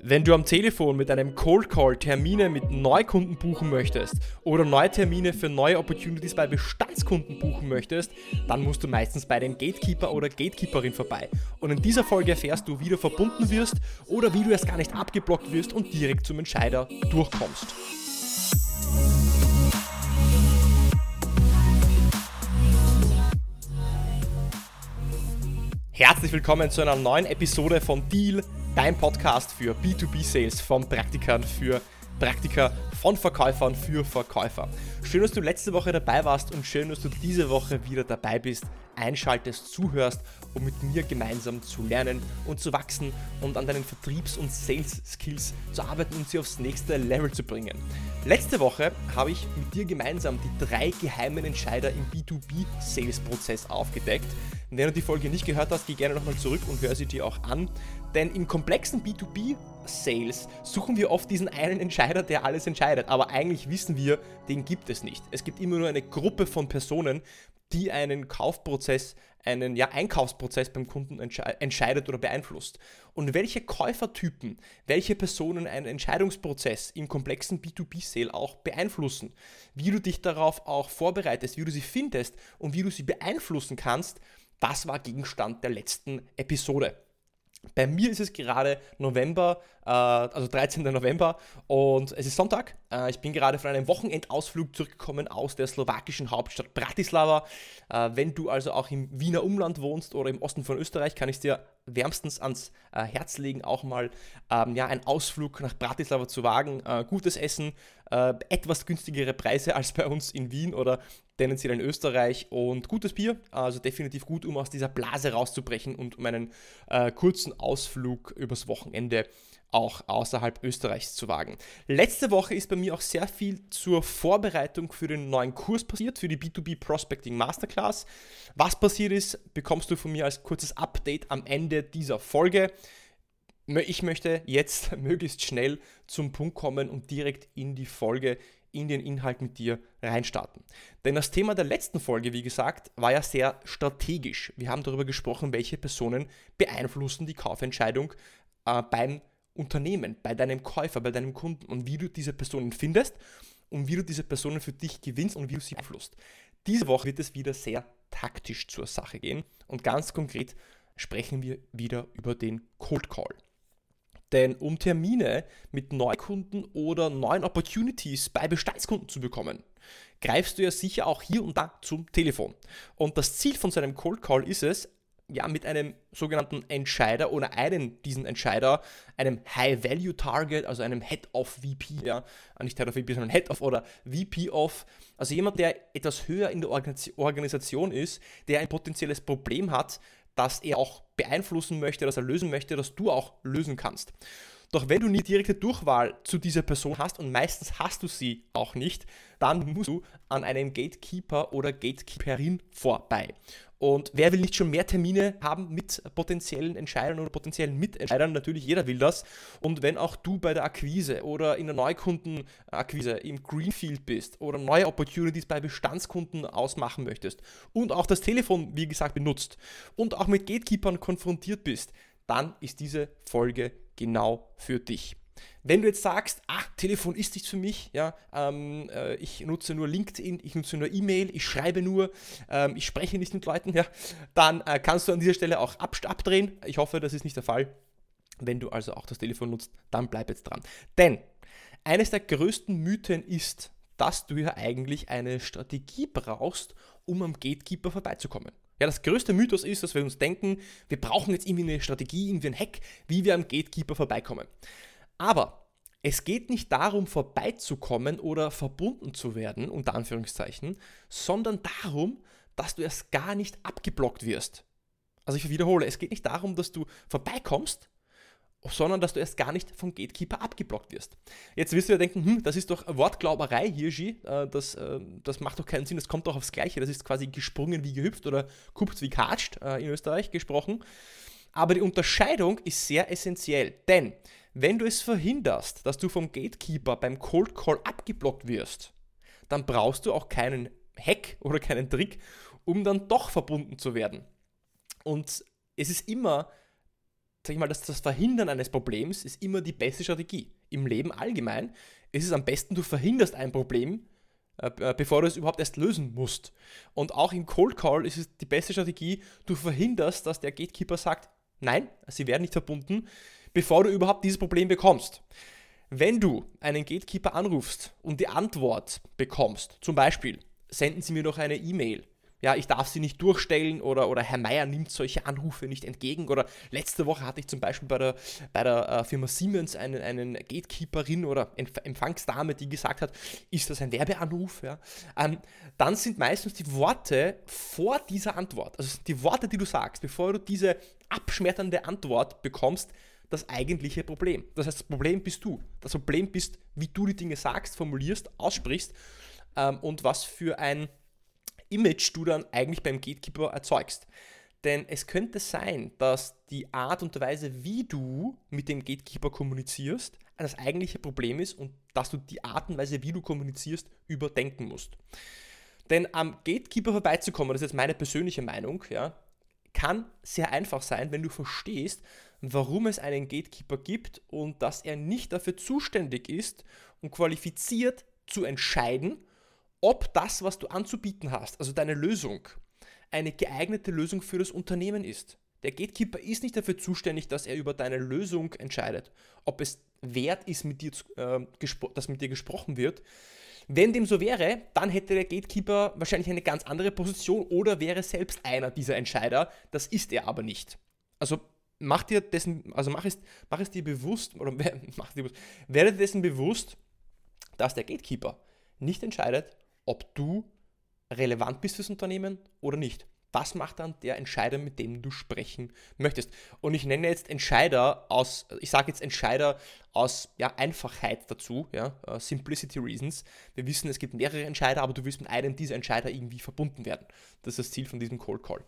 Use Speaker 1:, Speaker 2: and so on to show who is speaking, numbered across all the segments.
Speaker 1: Wenn du am Telefon mit einem Cold Call Termine mit Neukunden buchen möchtest oder neue Termine für neue Opportunities bei Bestandskunden buchen möchtest, dann musst du meistens bei dem Gatekeeper oder Gatekeeperin vorbei. Und in dieser Folge erfährst du, wie du verbunden wirst oder wie du erst gar nicht abgeblockt wirst und direkt zum Entscheider durchkommst. Herzlich willkommen zu einer neuen Episode von Deal dein Podcast für B2B-Sales von Praktikern für Praktiker, von Verkäufern für Verkäufer. Schön, dass du letzte Woche dabei warst und schön, dass du diese Woche wieder dabei bist, einschaltest, zuhörst, um mit mir gemeinsam zu lernen und zu wachsen und an deinen Vertriebs- und Sales-Skills zu arbeiten und sie aufs nächste Level zu bringen. Letzte Woche habe ich mit dir gemeinsam die drei geheimen Entscheider im B2B-Sales-Prozess aufgedeckt. Wenn du die Folge nicht gehört hast, geh gerne nochmal zurück und hör sie dir auch an. Denn im komplexen B2B-Sales suchen wir oft diesen einen Entscheider, der alles entscheidet. Aber eigentlich wissen wir, den gibt es nicht. Es gibt immer nur eine Gruppe von Personen, die einen Kaufprozess, einen ja, Einkaufsprozess beim Kunden entsche entscheidet oder beeinflusst. Und welche Käufertypen, welche Personen einen Entscheidungsprozess im komplexen B2B-Sale auch beeinflussen, wie du dich darauf auch vorbereitest, wie du sie findest und wie du sie beeinflussen kannst, das war Gegenstand der letzten Episode. Bei mir ist es gerade November, äh, also 13. November und es ist Sonntag. Äh, ich bin gerade von einem Wochenendausflug zurückgekommen aus der slowakischen Hauptstadt Bratislava. Äh, wenn du also auch im Wiener Umland wohnst oder im Osten von Österreich, kann ich dir wärmstens ans äh, Herz legen, auch mal ähm, ja, einen Ausflug nach Bratislava zu wagen. Äh, gutes Essen, äh, etwas günstigere Preise als bei uns in Wien oder tendenziell in Österreich und gutes Bier, also definitiv gut, um aus dieser Blase rauszubrechen und um einen äh, kurzen Ausflug übers Wochenende auch außerhalb Österreichs zu wagen. Letzte Woche ist bei mir auch sehr viel zur Vorbereitung für den neuen Kurs passiert, für die B2B Prospecting Masterclass. Was passiert ist, bekommst du von mir als kurzes Update am Ende dieser Folge. Ich möchte jetzt möglichst schnell zum Punkt kommen und direkt in die Folge in den Inhalt mit dir reinstarten. Denn das Thema der letzten Folge, wie gesagt, war ja sehr strategisch. Wir haben darüber gesprochen, welche Personen beeinflussen die Kaufentscheidung äh, beim Unternehmen, bei deinem Käufer, bei deinem Kunden und wie du diese Personen findest und wie du diese Personen für dich gewinnst und wie du sie beeinflusst. Diese Woche wird es wieder sehr taktisch zur Sache gehen und ganz konkret sprechen wir wieder über den Cold Call. Denn um Termine mit Neukunden oder neuen Opportunities bei Bestandskunden zu bekommen, greifst du ja sicher auch hier und da zum Telefon. Und das Ziel von so einem Cold Call ist es, ja, mit einem sogenannten Entscheider oder einem diesen Entscheider, einem High-Value-Target, also einem Head-of-VP, ja, nicht Head-of-VP, sondern Head-of oder VP-of, also jemand, der etwas höher in der Organisation ist, der ein potenzielles Problem hat, das er auch beeinflussen möchte, das er lösen möchte, das du auch lösen kannst. Doch wenn du nie direkte Durchwahl zu dieser Person hast und meistens hast du sie auch nicht, dann musst du an einem Gatekeeper oder Gatekeeperin vorbei. Und wer will nicht schon mehr Termine haben mit potenziellen Entscheidern oder potenziellen Mitentscheidern? Natürlich, jeder will das. Und wenn auch du bei der Akquise oder in der Neukundenakquise im Greenfield bist oder neue Opportunities bei Bestandskunden ausmachen möchtest und auch das Telefon, wie gesagt, benutzt und auch mit Gatekeepern konfrontiert bist, dann ist diese Folge genau für dich. Wenn du jetzt sagst, ah, Telefon ist nichts für mich, ja, ähm, äh, ich nutze nur LinkedIn, ich nutze nur E-Mail, ich schreibe nur, ähm, ich spreche nicht mit Leuten, ja, dann äh, kannst du an dieser Stelle auch ab abdrehen. Ich hoffe, das ist nicht der Fall. Wenn du also auch das Telefon nutzt, dann bleib jetzt dran. Denn eines der größten Mythen ist, dass du ja eigentlich eine Strategie brauchst, um am Gatekeeper vorbeizukommen. Ja, das größte Mythos ist, dass wir uns denken, wir brauchen jetzt irgendwie eine Strategie, irgendwie ein Hack, wie wir am Gatekeeper vorbeikommen. Aber es geht nicht darum, vorbeizukommen oder verbunden zu werden, unter Anführungszeichen, sondern darum, dass du erst gar nicht abgeblockt wirst. Also ich wiederhole, es geht nicht darum, dass du vorbeikommst, sondern dass du erst gar nicht vom Gatekeeper abgeblockt wirst. Jetzt wirst du ja denken, hm, das ist doch Wortglauberei, Hirschi, äh, das, äh, das macht doch keinen Sinn, das kommt doch aufs Gleiche, das ist quasi gesprungen wie gehüpft oder kupft wie katscht äh, in Österreich gesprochen. Aber die Unterscheidung ist sehr essentiell, denn wenn du es verhinderst, dass du vom Gatekeeper beim Cold Call abgeblockt wirst, dann brauchst du auch keinen Hack oder keinen Trick, um dann doch verbunden zu werden. Und es ist immer sag ich mal, dass das Verhindern eines Problems ist immer die beste Strategie. Im Leben allgemein ist es am besten, du verhinderst ein Problem, äh, bevor du es überhaupt erst lösen musst. Und auch im Cold Call ist es die beste Strategie, du verhinderst, dass der Gatekeeper sagt, nein, sie werden nicht verbunden, bevor du überhaupt dieses Problem bekommst. Wenn du einen Gatekeeper anrufst und die Antwort bekommst, zum Beispiel, senden Sie mir doch eine E-Mail ja, ich darf sie nicht durchstellen oder, oder Herr Meier nimmt solche Anrufe nicht entgegen. Oder letzte Woche hatte ich zum Beispiel bei der, bei der äh, Firma Siemens einen, einen Gatekeeperin oder Empfangsdame, die gesagt hat, ist das ein Werbeanruf? Ja? Ähm, dann sind meistens die Worte vor dieser Antwort, also die Worte, die du sagst, bevor du diese abschmetternde Antwort bekommst, das eigentliche Problem. Das heißt, das Problem bist du. Das Problem bist, wie du die Dinge sagst, formulierst, aussprichst ähm, und was für ein Image du dann eigentlich beim Gatekeeper erzeugst. Denn es könnte sein, dass die Art und Weise, wie du mit dem Gatekeeper kommunizierst, das eigentliche Problem ist und dass du die Art und Weise, wie du kommunizierst, überdenken musst. Denn am Gatekeeper vorbeizukommen, das ist jetzt meine persönliche Meinung, ja, kann sehr einfach sein, wenn du verstehst, warum es einen Gatekeeper gibt und dass er nicht dafür zuständig ist und qualifiziert zu entscheiden, ob das, was du anzubieten hast, also deine Lösung, eine geeignete Lösung für das Unternehmen ist. Der Gatekeeper ist nicht dafür zuständig, dass er über deine Lösung entscheidet, ob es wert ist, mit dir, äh, dass mit dir gesprochen wird. Wenn dem so wäre, dann hätte der Gatekeeper wahrscheinlich eine ganz andere Position oder wäre selbst einer dieser Entscheider. Das ist er aber nicht. Also mach dir dessen, also mach es, mach es dir bewusst, oder mach dir bewusst, werde dessen bewusst, dass der Gatekeeper nicht entscheidet, ob du relevant bist fürs Unternehmen oder nicht. Das macht dann der Entscheider, mit dem du sprechen möchtest. Und ich nenne jetzt Entscheider aus, ich sage jetzt Entscheider aus ja, Einfachheit dazu, ja, uh, Simplicity Reasons. Wir wissen, es gibt mehrere Entscheider, aber du willst mit einem dieser Entscheider irgendwie verbunden werden. Das ist das Ziel von diesem Cold Call.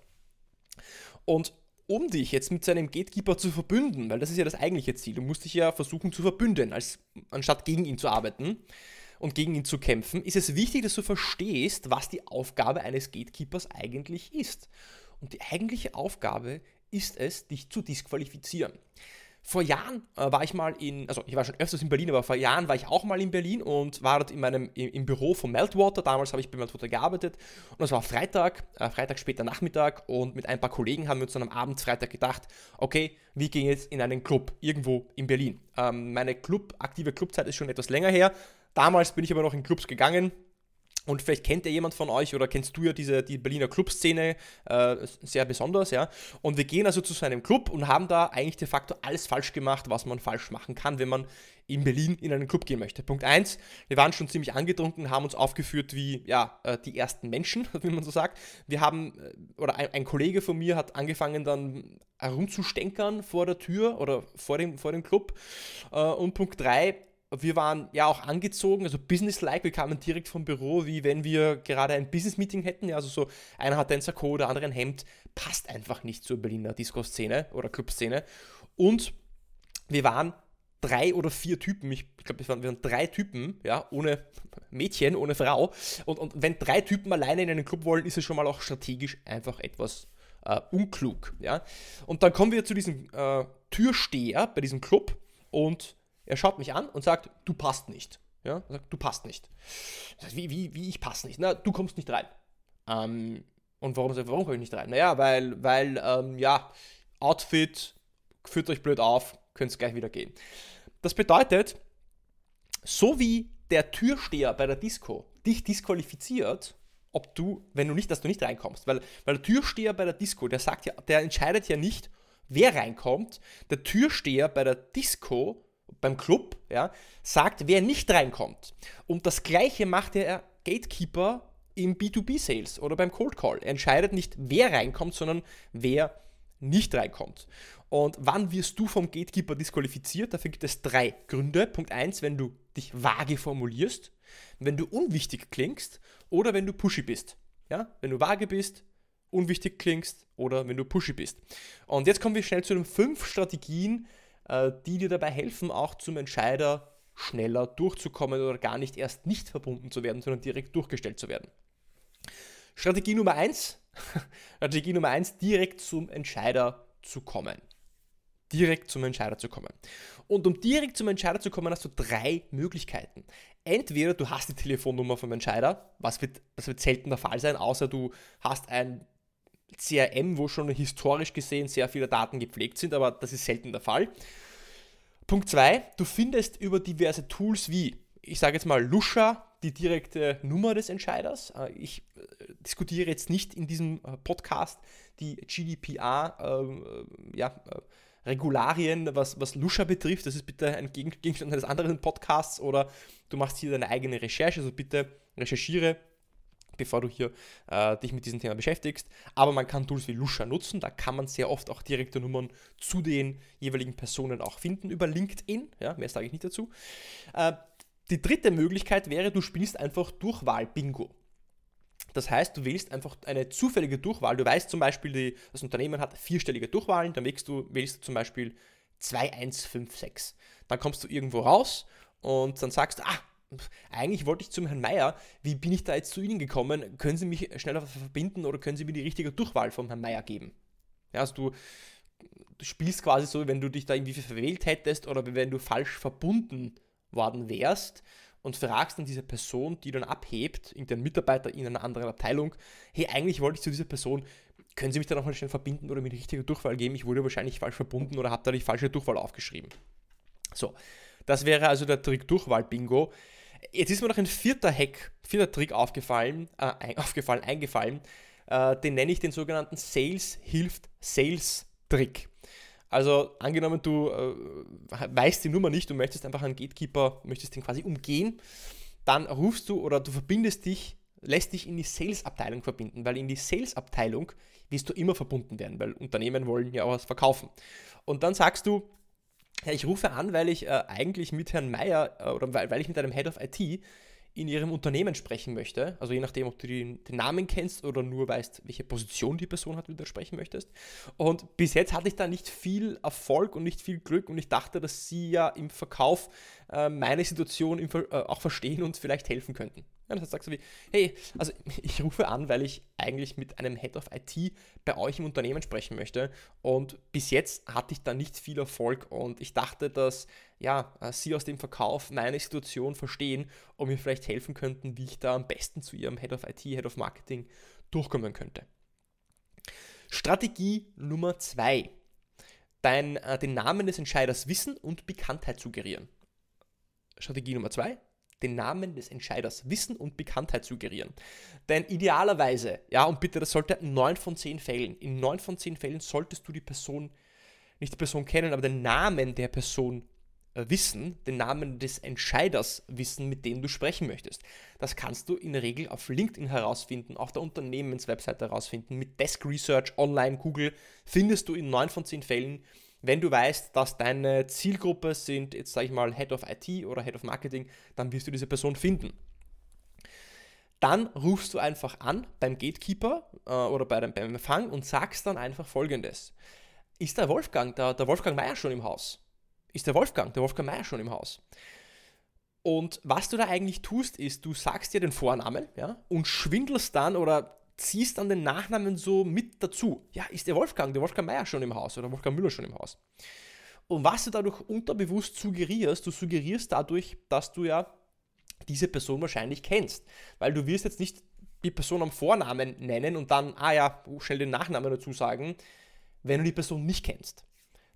Speaker 1: Und um dich jetzt mit seinem Gatekeeper zu verbünden, weil das ist ja das eigentliche Ziel, du musst dich ja versuchen zu verbünden, als, anstatt gegen ihn zu arbeiten, und gegen ihn zu kämpfen, ist es wichtig, dass du verstehst, was die Aufgabe eines Gatekeepers eigentlich ist. Und die eigentliche Aufgabe ist es, dich zu disqualifizieren. Vor Jahren äh, war ich mal in, also ich war schon öfters in Berlin, aber vor Jahren war ich auch mal in Berlin und war dort in meinem, im, im Büro von Meltwater. Damals habe ich bei Meltwater gearbeitet und es war Freitag, äh, Freitag später Nachmittag und mit ein paar Kollegen haben wir uns dann am Abend Freitag gedacht, okay, wir gehen jetzt in einen Club irgendwo in Berlin. Ähm, meine Club, aktive Clubzeit ist schon etwas länger her, Damals bin ich aber noch in Clubs gegangen. Und vielleicht kennt ja jemand von euch oder kennst du ja diese, die Berliner Clubszene äh, sehr besonders, ja. Und wir gehen also zu so einem Club und haben da eigentlich de facto alles falsch gemacht, was man falsch machen kann, wenn man in Berlin in einen Club gehen möchte. Punkt 1, wir waren schon ziemlich angetrunken, haben uns aufgeführt wie, ja, äh, die ersten Menschen, wie man so sagt. Wir haben, äh, oder ein, ein Kollege von mir hat angefangen dann herumzustänkern vor der Tür oder vor dem, vor dem Club. Äh, und Punkt 3, wir waren ja auch angezogen, also businesslike, wir kamen direkt vom Büro, wie wenn wir gerade ein Business-Meeting hätten. Ja, also so, einer hat ein Sakko, der andere ein Hemd. Passt einfach nicht zur Berliner Disco-Szene oder Club-Szene. Und wir waren drei oder vier Typen, ich, glaube, wir waren drei Typen, ja, ohne Mädchen, ohne Frau. Und, und wenn drei Typen alleine in einen Club wollen, ist es schon mal auch strategisch einfach etwas äh, unklug, ja. Und dann kommen wir zu diesem äh, Türsteher bei diesem Club und er schaut mich an und sagt, du passt nicht. Ja, sagt, du passt nicht. Wie, wie, wie, ich passe nicht? Na, du kommst nicht rein. Ähm, und warum, warum komme ich nicht rein? Naja, weil, weil, ähm, ja, Outfit, führt euch blöd auf, könnt gleich wieder gehen. Das bedeutet, so wie der Türsteher bei der Disco dich disqualifiziert, ob du, wenn du nicht, dass du nicht reinkommst, weil, weil der Türsteher bei der Disco, der sagt ja, der entscheidet ja nicht, wer reinkommt. Der Türsteher bei der Disco beim Club, ja, sagt, wer nicht reinkommt. Und das gleiche macht der Gatekeeper im B2B-Sales oder beim Cold Call. Er entscheidet nicht, wer reinkommt, sondern wer nicht reinkommt. Und wann wirst du vom Gatekeeper disqualifiziert? Dafür gibt es drei Gründe. Punkt 1, wenn du dich vage formulierst, wenn du unwichtig klingst oder wenn du pushy bist. Ja? Wenn du vage bist, unwichtig klingst oder wenn du pushy bist. Und jetzt kommen wir schnell zu den fünf Strategien, die dir dabei helfen, auch zum Entscheider schneller durchzukommen oder gar nicht erst nicht verbunden zu werden, sondern direkt durchgestellt zu werden. Strategie Nummer 1, Strategie Nummer 1, direkt zum Entscheider zu kommen. direkt zum Entscheider zu kommen. Und um direkt zum Entscheider zu kommen, hast du drei Möglichkeiten. Entweder du hast die Telefonnummer vom Entscheider, was wird, das wird selten der Fall sein, außer du hast ein CRM, wo schon historisch gesehen sehr viele Daten gepflegt sind, aber das ist selten der Fall. Punkt 2, du findest über diverse Tools wie, ich sage jetzt mal Lusha, die direkte Nummer des Entscheiders. Äh, ich äh, diskutiere jetzt nicht in diesem äh, Podcast die GDPR, äh, ja, was, was Lusha betrifft. Das ist bitte ein Gegenstand eines anderen Podcasts oder du machst hier deine eigene Recherche. Also bitte recherchiere, bevor du hier äh, dich mit diesem Thema beschäftigst. Aber man kann Tools wie Lusha nutzen. Da kann man sehr oft auch direkte Nummern zu den jeweiligen Personen auch finden über LinkedIn. Ja, mehr sage ich nicht dazu. Äh, die dritte Möglichkeit wäre, du spielst einfach Durchwahl-Bingo. Das heißt, du wählst einfach eine zufällige Durchwahl. Du weißt zum Beispiel, die, das Unternehmen hat vierstellige Durchwahlen, dann wählst du, wählst du zum Beispiel 2156. Dann kommst du irgendwo raus und dann sagst du, ah, eigentlich wollte ich zum Herrn Meier, wie bin ich da jetzt zu Ihnen gekommen? Können Sie mich schneller verbinden oder können Sie mir die richtige Durchwahl vom Herrn Meier geben? Ja, also du, du spielst quasi so, wenn du dich da irgendwie verwählt hättest oder wenn du falsch verbunden worden wärst und fragst dann diese Person, die dann abhebt, irgendein Mitarbeiter in einer anderen Abteilung, hey, eigentlich wollte ich zu dieser Person, können Sie mich da nochmal schnell verbinden oder mir die richtige Durchwahl geben? Ich wurde wahrscheinlich falsch verbunden oder habe da die falsche Durchwahl aufgeschrieben. So, das wäre also der Trick Durchwahl-Bingo. Jetzt ist mir noch ein vierter Hack, vierter Trick aufgefallen, äh, aufgefallen eingefallen. Äh, den nenne ich den sogenannten Sales hilft Sales Trick. Also angenommen, du äh, weißt die Nummer nicht und möchtest einfach einen Gatekeeper, möchtest den quasi umgehen, dann rufst du oder du verbindest dich, lässt dich in die Sales-Abteilung verbinden, weil in die Sales-Abteilung wirst du immer verbunden werden, weil Unternehmen wollen ja auch was verkaufen. Und dann sagst du, ja, ich rufe an, weil ich äh, eigentlich mit Herrn Meier äh, oder weil, weil ich mit einem Head of IT in ihrem Unternehmen sprechen möchte, also je nachdem, ob du den, den, Namen kennst oder nur weißt, welche Position die Person hat, wie du sprechen möchtest. Und bis jetzt hatte ich da nicht viel Erfolg und nicht viel Glück und ich dachte, dass sie ja im Verkauf äh, meine Situation im, äh, auch verstehen und vielleicht helfen könnten. Ja, das heißt, sagst du wie, hey, also ich rufe an, weil ich eigentlich mit einem Head of IT bei euch im Unternehmen sprechen möchte und bis jetzt hatte ich da nicht viel Erfolg und ich dachte, dass ja, äh, Sie aus dem Verkauf meine Situation verstehen und mir vielleicht helfen könnten, wie ich da am besten zu Ihrem Head of IT, Head of Marketing durchkommen könnte. Strategie Nummer zwei: Dein, äh, den Namen des Entscheiders wissen und Bekanntheit suggerieren. Strategie Nummer zwei: den Namen des Entscheiders wissen und Bekanntheit suggerieren. Denn idealerweise, ja, und bitte, das sollte in 9 von 10 Fällen, in 9 von 10 Fällen solltest du die Person, nicht die Person kennen, aber den Namen der Person äh, wissen, den Namen des Entscheiders wissen, mit dem du sprechen möchtest. Das kannst du in der Regel auf LinkedIn herausfinden, auf der Unternehmenswebseite herausfinden. Mit Desk Research, online, Google findest du in 9 von 10 Fällen, wenn du weißt, dass deine Zielgruppe sind, jetzt sage ich mal, Head of IT oder Head of Marketing, dann wirst du diese Person finden. Dann rufst du einfach an beim Gatekeeper äh, oder bei dem, beim Empfang und sagst dann einfach folgendes. Ist der Wolfgang, der, der Wolfgang Meier schon im Haus? ist der Wolfgang, der Wolfgang Meier schon im Haus. Und was du da eigentlich tust, ist, du sagst dir den Vornamen ja, und schwindelst dann oder ziehst dann den Nachnamen so mit dazu. Ja, ist der Wolfgang, der Wolfgang Meier schon im Haus oder Wolfgang Müller schon im Haus. Und was du dadurch unterbewusst suggerierst, du suggerierst dadurch, dass du ja diese Person wahrscheinlich kennst. Weil du wirst jetzt nicht die Person am Vornamen nennen und dann, ah ja, schnell den Nachnamen dazu sagen, wenn du die Person nicht kennst.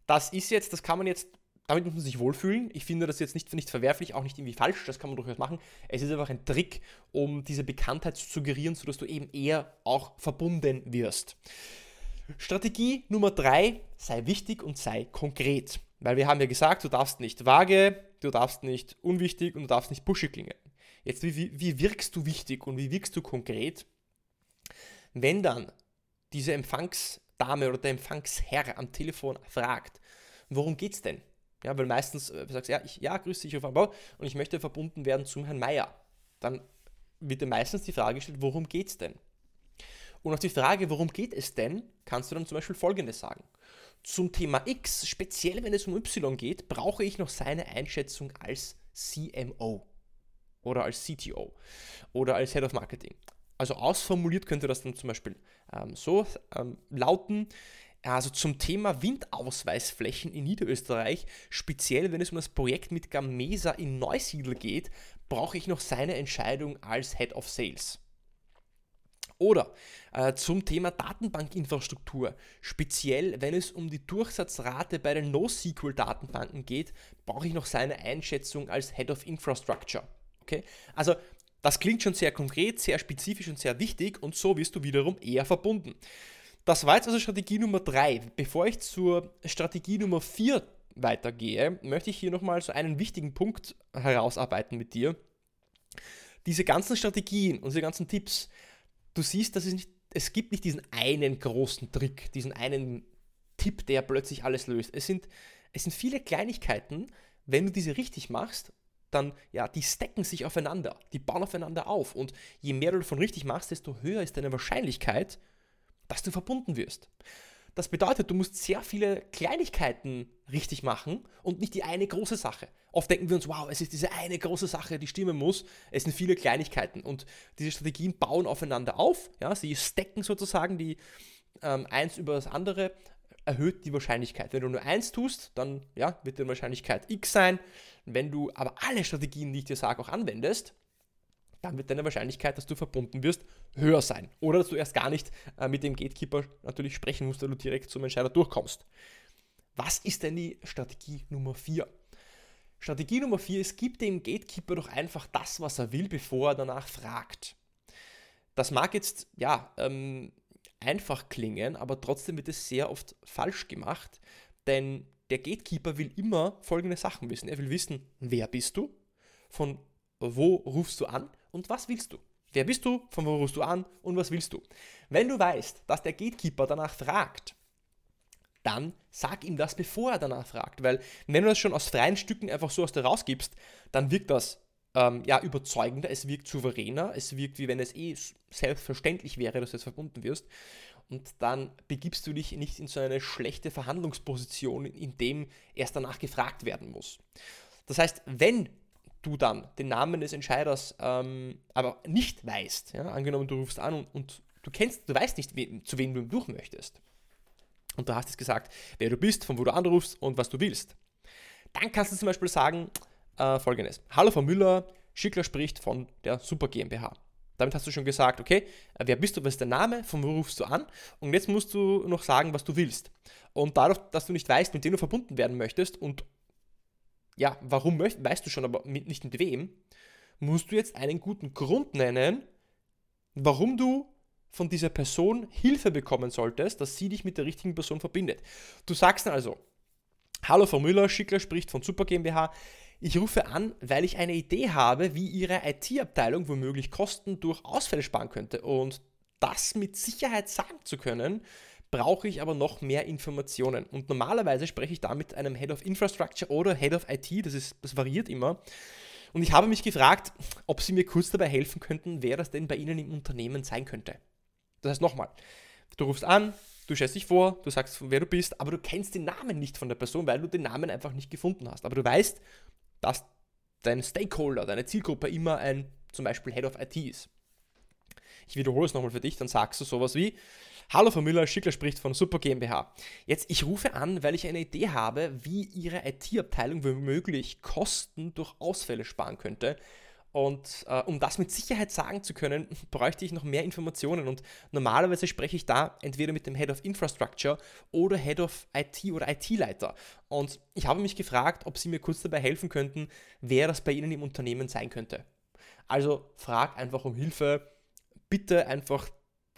Speaker 1: Das ist jetzt, das kann man jetzt damit muss man sich wohlfühlen. Ich finde das jetzt nicht, nicht verwerflich, auch nicht irgendwie falsch, das kann man durchaus machen. Es ist einfach ein Trick, um diese Bekanntheit zu suggerieren, sodass du eben eher auch verbunden wirst. Strategie Nummer drei, sei wichtig und sei konkret. Weil wir haben ja gesagt, du darfst nicht vage, du darfst nicht unwichtig und du darfst nicht buschig klingen. Jetzt, wie, wie wirkst du wichtig und wie wirkst du konkret? Wenn dann diese Empfangsdame oder der Empfangsherr am Telefon fragt, worum geht's denn? Ja, weil meistens äh, sagst du, ja, ich, ja, grüß dich auf Anbau und ich möchte verbunden werden zum Herrn Meier. Dann wird dir meistens die Frage gestellt, worum geht es denn? Und auf die Frage, worum geht es denn, kannst du dann zum Beispiel Folgendes sagen. Zum Thema X, speziell wenn es um Y geht, brauche ich noch seine Einschätzung als CMO oder als CTO oder als Head of Marketing. Also ausformuliert könnte das dann zum Beispiel ähm, so ähm, lauten, also zum Thema Windausweisflächen in Niederösterreich, speziell wenn es um das Projekt mit Gamesa in Neusiedl geht, brauche ich noch seine Entscheidung als Head of Sales. Oder äh, zum Thema Datenbankinfrastruktur. Speziell, wenn es um die Durchsatzrate bei den NoSQL-Datenbanken geht, brauche ich noch seine Einschätzung als Head of Infrastructure. Okay? Also, das klingt schon sehr konkret, sehr spezifisch und sehr wichtig und so wirst du wiederum eher verbunden. Das war jetzt also Strategie Nummer 3. Bevor ich zur Strategie Nummer 4 weitergehe, möchte ich hier nochmal so einen wichtigen Punkt herausarbeiten mit dir. Diese ganzen Strategien und diese ganzen Tipps, du siehst, dass es, nicht, es gibt nicht diesen einen großen Trick, diesen einen Tipp, der plötzlich alles löst. Es sind, es sind viele Kleinigkeiten, wenn du diese richtig machst, dann, ja, die stecken sich aufeinander, die bauen aufeinander auf und je mehr du davon richtig machst, desto höher ist deine Wahrscheinlichkeit, dass du verbunden wirst. Das bedeutet, du musst sehr viele Kleinigkeiten richtig machen und nicht die eine große Sache. Oft denken wir uns, wow, es ist diese eine große Sache, die stimmen muss. Es sind viele Kleinigkeiten und diese Strategien bauen aufeinander auf. Ja, sie stecken sozusagen die ähm, eins über das andere, erhöht die Wahrscheinlichkeit. Wenn du nur eins tust, dann ja, wird die Wahrscheinlichkeit x sein. Wenn du aber alle Strategien, die ich dir sage, auch anwendest, dann wird deine Wahrscheinlichkeit, dass du verbunden wirst, höher sein. Oder dass du erst gar nicht äh, mit dem Gatekeeper natürlich sprechen musst, weil du direkt zum Entscheider durchkommst. Was ist denn die Strategie Nummer 4? Strategie Nummer 4 ist, gib dem Gatekeeper doch einfach das, was er will, bevor er danach fragt. Das mag jetzt, ja, ähm, einfach klingen, aber trotzdem wird es sehr oft falsch gemacht, denn der Gatekeeper will immer folgende Sachen wissen. Er will wissen, wer bist du, von wo rufst du an und was willst du? Wer bist du? Von wo rufst du an? Und was willst du? Wenn du weißt, dass der Gatekeeper danach fragt, dann sag ihm das, bevor er danach fragt. Weil wenn du das schon aus freien Stücken einfach so aus dir rausgibst, dann wirkt das ähm, ja überzeugender, es wirkt souveräner, es wirkt wie wenn es eh selbstverständlich wäre, dass du jetzt verbunden wirst. Und dann begibst du dich nicht in so eine schlechte Verhandlungsposition, in dem erst danach gefragt werden muss. Das heißt, wenn du dann den Namen des Entscheiders ähm, aber nicht weißt, ja, angenommen du rufst an und, und, du kennst, du weißt nicht, we, zu wem du durch möchtest. Und du hast jetzt gesagt, wer du bist, von wo du anrufst und was du willst. Dann kannst du zum Beispiel sagen äh, folgendes. Hallo Frau Müller, Schickler spricht von der Super GmbH. Damit hast du schon gesagt, okay, äh, wer bist du, was ist der Name, von wo rufst du an? Und jetzt musst du noch sagen, was du willst. Und dadurch, dass du nicht weißt, mit wem du verbunden werden möchtest und ja, warum weißt du schon, aber mit, nicht mit wem, musst du jetzt einen guten Grund nennen, warum du von dieser Person Hilfe bekommen solltest, dass sie dich mit der richtigen Person verbindet. Du sagst dann also, Hallo Frau Müller, Schickler spricht von Super GmbH. Ich rufe an, weil ich eine Idee habe, wie Ihre IT-Abteilung womöglich Kosten durch Ausfälle sparen könnte. Und das mit Sicherheit sagen zu können, brauche ich aber noch mehr Informationen. Und normalerweise spreche ich da mit einem Head of Infrastructure oder Head of IT, das, ist, das variiert immer. Und ich habe mich gefragt, ob Sie mir kurz dabei helfen könnten, wer das denn bei Ihnen im Unternehmen sein könnte. Das heißt nochmal, du rufst an, du stellst dich vor, du sagst, wer du bist, aber du kennst den Namen nicht von der Person, weil du den Namen einfach nicht gefunden hast. Aber du weißt, dass dein Stakeholder, deine Zielgruppe immer ein zum Beispiel Head of IT ist. Ich wiederhole es nochmal für dich, dann sagst du sowas wie, Hallo Frau Müller, Schickler spricht von Super GmbH. Jetzt, ich rufe an, weil ich eine Idee habe, wie Ihre IT-Abteilung womöglich Kosten durch Ausfälle sparen könnte. Und äh, um das mit Sicherheit sagen zu können, bräuchte ich noch mehr Informationen. Und normalerweise spreche ich da entweder mit dem Head of Infrastructure oder Head of IT oder IT-Leiter. Und ich habe mich gefragt, ob Sie mir kurz dabei helfen könnten, wer das bei Ihnen im Unternehmen sein könnte. Also frag einfach um Hilfe. Bitte einfach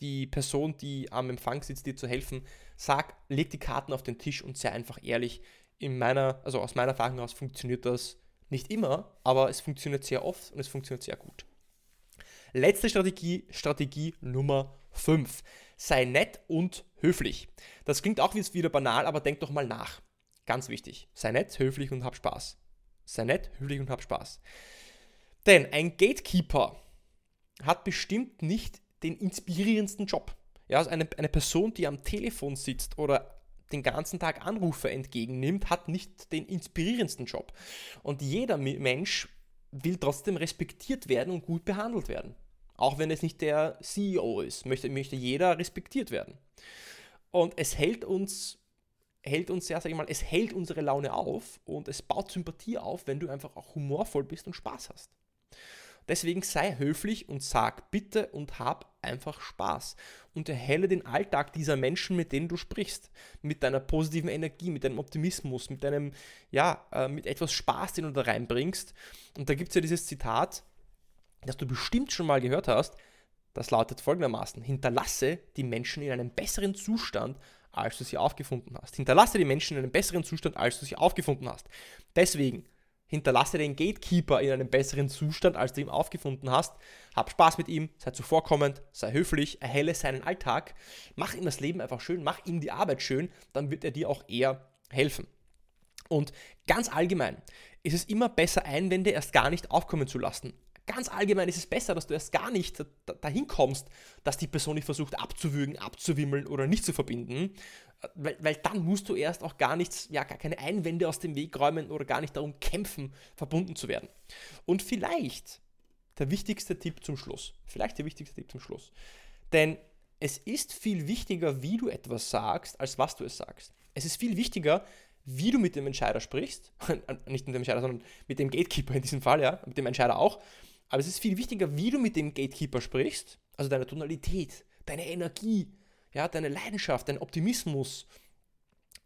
Speaker 1: die Person, die am Empfang sitzt, dir zu helfen, sag, leg die Karten auf den Tisch und sei einfach ehrlich. In meiner, also aus meiner Erfahrung heraus funktioniert das nicht immer, aber es funktioniert sehr oft und es funktioniert sehr gut. Letzte Strategie, Strategie Nummer 5. Sei nett und höflich. Das klingt auch wieder banal, aber denk doch mal nach. Ganz wichtig. Sei nett, höflich und hab Spaß. Sei nett, höflich und hab Spaß. Denn ein Gatekeeper hat bestimmt nicht den inspirierendsten Job. Ja, also eine, eine Person, die am Telefon sitzt oder den ganzen Tag Anrufe entgegennimmt, hat nicht den inspirierendsten Job. Und jeder Mensch will trotzdem respektiert werden und gut behandelt werden. Auch wenn es nicht der CEO ist, möchte, möchte jeder respektiert werden. Und es hält uns, hält uns ja, sag ich mal, es hält unsere Laune auf und es baut Sympathie auf, wenn du einfach auch humorvoll bist und Spaß hast. Deswegen sei höflich und sag bitte und hab einfach Spaß und erhelle den Alltag dieser Menschen, mit denen du sprichst, mit deiner positiven Energie, mit deinem Optimismus, mit deinem, ja, äh, mit etwas Spaß, den du da reinbringst. Und da gibt es ja dieses Zitat, das du bestimmt schon mal gehört hast, das lautet folgendermaßen, hinterlasse die Menschen in einem besseren Zustand, als du sie aufgefunden hast. Hinterlasse die Menschen in einem besseren Zustand, als du sie aufgefunden hast. Deswegen, hinterlasse den Gatekeeper in einem besseren Zustand, als du ihn aufgefunden hast. Hab Spaß mit ihm, sei zuvorkommend, sei höflich, erhelle seinen Alltag, mach ihm das Leben einfach schön, mach ihm die Arbeit schön, dann wird er dir auch eher helfen. Und ganz allgemein ist es immer besser, Einwände erst gar nicht aufkommen zu lassen. Ganz allgemein ist es besser, dass du erst gar nicht dahin kommst, dass die Person dich versucht abzuwürgen, abzuwimmeln oder nicht zu verbinden, weil, weil dann musst du erst auch gar nichts, ja, gar keine Einwände aus dem Weg räumen oder gar nicht darum kämpfen, verbunden zu werden. Und vielleicht der wichtigste Tipp zum Schluss. Vielleicht der wichtigste Tipp zum Schluss. Denn es ist viel wichtiger, wie du etwas sagst, als was du es sagst. Es ist viel wichtiger, wie du mit dem Entscheider sprichst, nicht mit dem Entscheider, sondern mit dem Gatekeeper in diesem Fall, ja, mit dem Entscheider auch, aber es ist viel wichtiger, wie du mit dem Gatekeeper sprichst, also deine Tonalität, deine Energie, ja, deine Leidenschaft, dein Optimismus,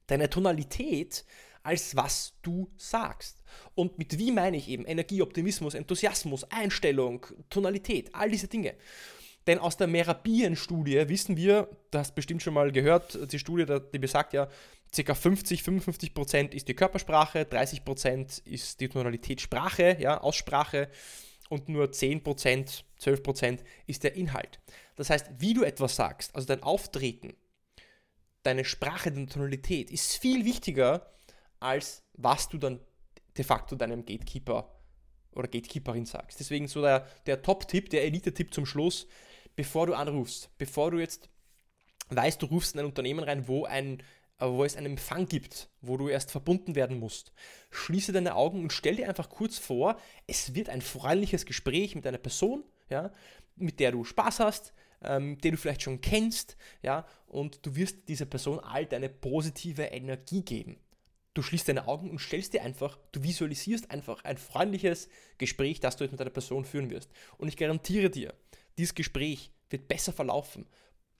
Speaker 1: deine Tonalität, als was du sagst. Und mit wie meine ich eben Energie, Optimismus, Enthusiasmus, Einstellung, Tonalität, all diese Dinge. Denn aus der Merabien-Studie wissen wir, du hast bestimmt schon mal gehört, die Studie, die besagt ja, ca. 50, 55 Prozent ist die Körpersprache, 30 Prozent ist die Tonalität Sprache, ja, Aussprache und nur 10%, 12% ist der Inhalt. Das heißt, wie du etwas sagst, also dein Auftreten, deine Sprache, deine Tonalität ist viel wichtiger, als was du dann de facto deinem Gatekeeper oder Gatekeeperin sagst. Deswegen so der, der Top-Tipp, der Elite-Tipp zum Schluss, bevor du anrufst, bevor du jetzt weißt, du rufst in ein Unternehmen rein, wo ein wo es einen Empfang gibt, wo du erst verbunden werden musst. Schließe deine Augen und stell dir einfach kurz vor, es wird ein freundliches Gespräch mit einer Person, ja, mit der du Spaß hast, ähm, den du vielleicht schon kennst, ja, und du wirst dieser Person all deine positive Energie geben. Du schließt deine Augen und stellst dir einfach, du visualisierst einfach ein freundliches Gespräch, das du jetzt mit einer Person führen wirst. Und ich garantiere dir, dieses Gespräch wird besser verlaufen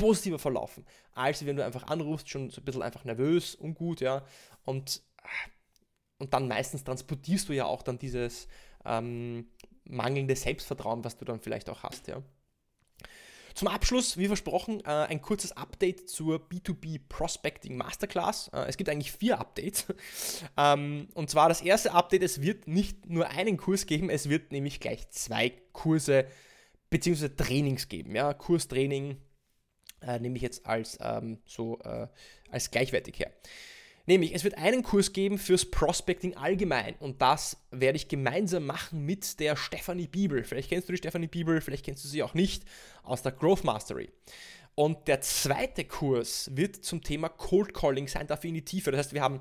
Speaker 1: positiver verlaufen, als wenn du einfach anrufst, schon so ein bisschen einfach nervös, ungut, ja, und, und dann meistens transportierst du ja auch dann dieses ähm, mangelnde Selbstvertrauen, was du dann vielleicht auch hast, ja. Zum Abschluss, wie versprochen, äh, ein kurzes Update zur B2B Prospecting Masterclass. Äh, es gibt eigentlich vier Updates. ähm, und zwar das erste Update, es wird nicht nur einen Kurs geben, es wird nämlich gleich zwei Kurse bzw. Trainings geben. Ja? Kurstraining, äh, nehme ich jetzt als, ähm, so, äh, als gleichwertig her. Nämlich, es wird einen Kurs geben fürs Prospecting allgemein und das werde ich gemeinsam machen mit der Stephanie Bibel. Vielleicht kennst du die Stephanie Bibel, vielleicht kennst du sie auch nicht aus der Growth Mastery. Und der zweite Kurs wird zum Thema Cold Calling sein, dafür in die Tiefe. Das heißt, wir haben,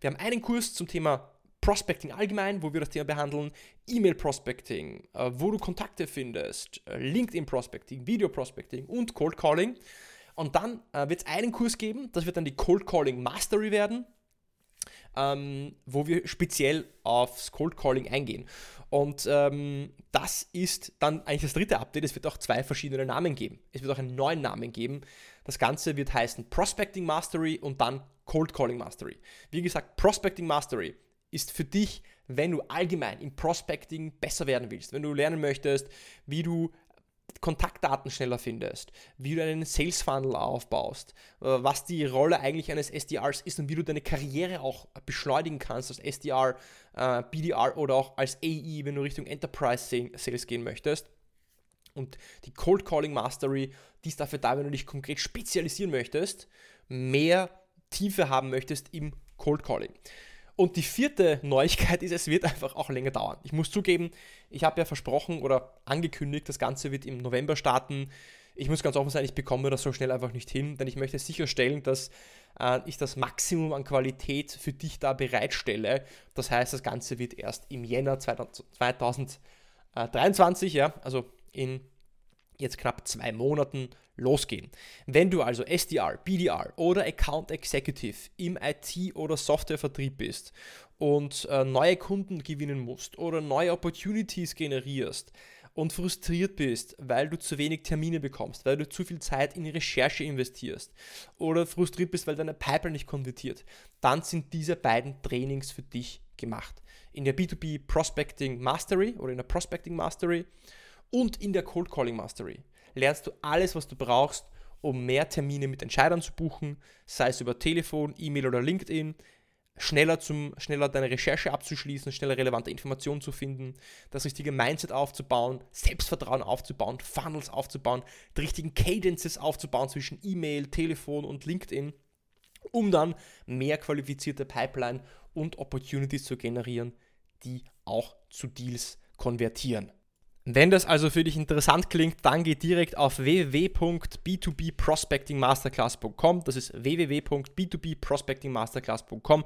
Speaker 1: wir haben einen Kurs zum Thema Prospecting allgemein, wo wir das Thema behandeln, E-Mail Prospecting, äh, wo du Kontakte findest, äh, LinkedIn Prospecting, Video Prospecting und Cold Calling. Und dann äh, wird es einen Kurs geben, das wird dann die Cold Calling Mastery werden, ähm, wo wir speziell aufs Cold Calling eingehen. Und ähm, das ist dann eigentlich das dritte Update. Es wird auch zwei verschiedene Namen geben. Es wird auch einen neuen Namen geben. Das Ganze wird heißen Prospecting Mastery und dann Cold Calling Mastery. Wie gesagt, Prospecting Mastery ist für dich, wenn du allgemein im Prospecting besser werden willst, wenn du lernen möchtest, wie du Kontaktdaten schneller findest, wie du einen Sales Funnel aufbaust, äh, was die Rolle eigentlich eines SDRs ist und wie du deine Karriere auch beschleunigen kannst als SDR, äh, BDR oder auch als AE, wenn du Richtung Enterprise Sales gehen möchtest. Und die Cold Calling Mastery, die ist dafür da, wenn du dich konkret spezialisieren möchtest, mehr Tiefe haben möchtest im Cold Calling. Und die vierte Neuigkeit ist, es wird einfach auch länger dauern. Ich muss zugeben, ich habe ja versprochen oder angekündigt, das Ganze wird im November starten. Ich muss ganz offen sein, ich bekomme das so schnell einfach nicht hin, denn ich möchte sicherstellen, dass äh, ich das Maximum an Qualität für dich da bereitstelle. Das heißt, das Ganze wird erst im Jänner 2023, ja, also in jetzt knapp zwei Monaten losgehen. Wenn du also SDR, BDR oder Account Executive im IT- oder Softwarevertrieb bist und äh, neue Kunden gewinnen musst oder neue Opportunities generierst und frustriert bist, weil du zu wenig Termine bekommst, weil du zu viel Zeit in Recherche investierst oder frustriert bist, weil deine Pipeline nicht konvertiert, dann sind diese beiden Trainings für dich gemacht. In der B2B Prospecting Mastery oder in der Prospecting Mastery und in der Cold Calling Mastery lernst du alles, was du brauchst, um mehr Termine mit Entscheidern zu buchen, sei es über Telefon, E-Mail oder LinkedIn, schneller, zum, schneller deine Recherche abzuschließen, schneller relevante Informationen zu finden, das richtige Mindset aufzubauen, Selbstvertrauen aufzubauen, Funnels aufzubauen, die richtigen Cadences aufzubauen zwischen E-Mail, Telefon und LinkedIn, um dann mehr qualifizierte Pipeline und Opportunities zu generieren, die auch zu Deals konvertieren. Wenn das also für dich interessant klingt, dann geh direkt auf www.b2bprospectingmasterclass.com. Das ist www.b2bprospectingmasterclass.com.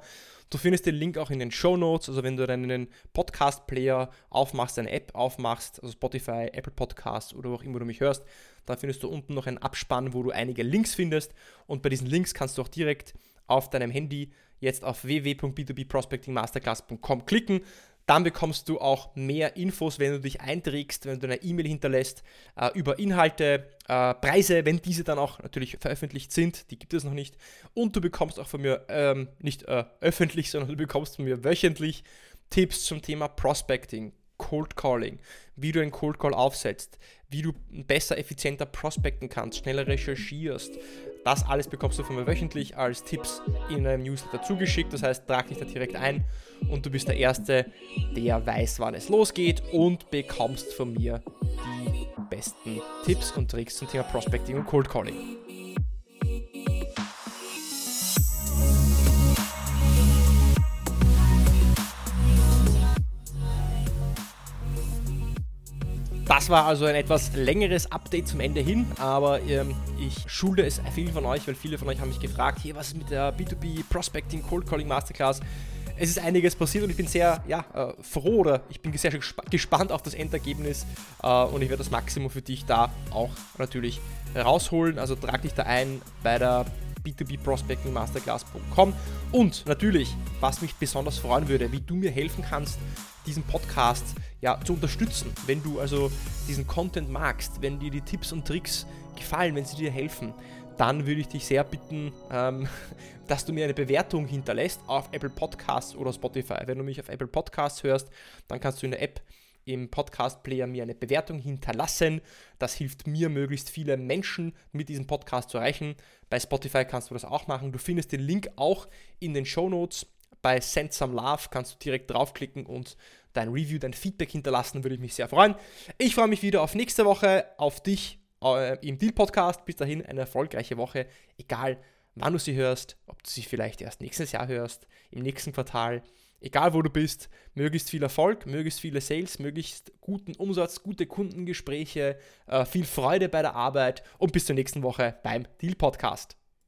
Speaker 1: Du findest den Link auch in den Show Notes. Also wenn du deinen Podcast-Player aufmachst, deine App aufmachst, also Spotify, Apple Podcasts oder wo auch immer du mich hörst, dann findest du unten noch einen Abspann, wo du einige Links findest. Und bei diesen Links kannst du auch direkt auf deinem Handy jetzt auf www.b2bprospectingmasterclass.com klicken dann bekommst du auch mehr Infos, wenn du dich einträgst, wenn du eine E-Mail hinterlässt äh, über Inhalte, äh, Preise, wenn diese dann auch natürlich veröffentlicht sind, die gibt es noch nicht. Und du bekommst auch von mir ähm, nicht äh, öffentlich, sondern du bekommst von mir wöchentlich Tipps zum Thema Prospecting, Cold Calling, wie du einen Cold Call aufsetzt, wie du besser, effizienter prospecten kannst, schneller recherchierst. Das alles bekommst du von mir wöchentlich als Tipps in einem Newsletter zugeschickt. Das heißt, trag dich da direkt ein und du bist der Erste, der weiß, wann es losgeht und bekommst von mir die besten Tipps und Tricks zum Thema Prospecting und Cold Calling. Das war also ein etwas längeres Update zum Ende hin, aber ähm, ich schulde es vielen von euch, weil viele von euch haben mich gefragt, hier, was ist mit der B2B Prospecting Cold Calling Masterclass? Es ist einiges passiert und ich bin sehr ja, äh, froh oder ich bin sehr gespannt auf das Endergebnis äh, und ich werde das Maximum für dich da auch natürlich rausholen. Also trag dich da ein bei der b2bprospectingmasterclass.com und natürlich, was mich besonders freuen würde, wie du mir helfen kannst, diesen Podcast ja, zu unterstützen. Wenn du also diesen Content magst, wenn dir die Tipps und Tricks gefallen, wenn sie dir helfen, dann würde ich dich sehr bitten, ähm, dass du mir eine Bewertung hinterlässt auf Apple Podcasts oder Spotify. Wenn du mich auf Apple Podcasts hörst, dann kannst du in der App im Podcast-Player mir eine Bewertung hinterlassen. Das hilft mir, möglichst viele Menschen mit diesem Podcast zu erreichen. Bei Spotify kannst du das auch machen. Du findest den Link auch in den Show Notes bei Send Some Love kannst du direkt draufklicken und dein Review, dein Feedback hinterlassen, würde ich mich sehr freuen. Ich freue mich wieder auf nächste Woche, auf dich äh, im Deal Podcast. Bis dahin eine erfolgreiche Woche, egal wann du sie hörst, ob du sie vielleicht erst nächstes Jahr hörst, im nächsten Quartal. Egal wo du bist, möglichst viel Erfolg, möglichst viele Sales, möglichst guten Umsatz, gute Kundengespräche, äh, viel Freude bei der Arbeit und bis zur nächsten Woche beim Deal Podcast.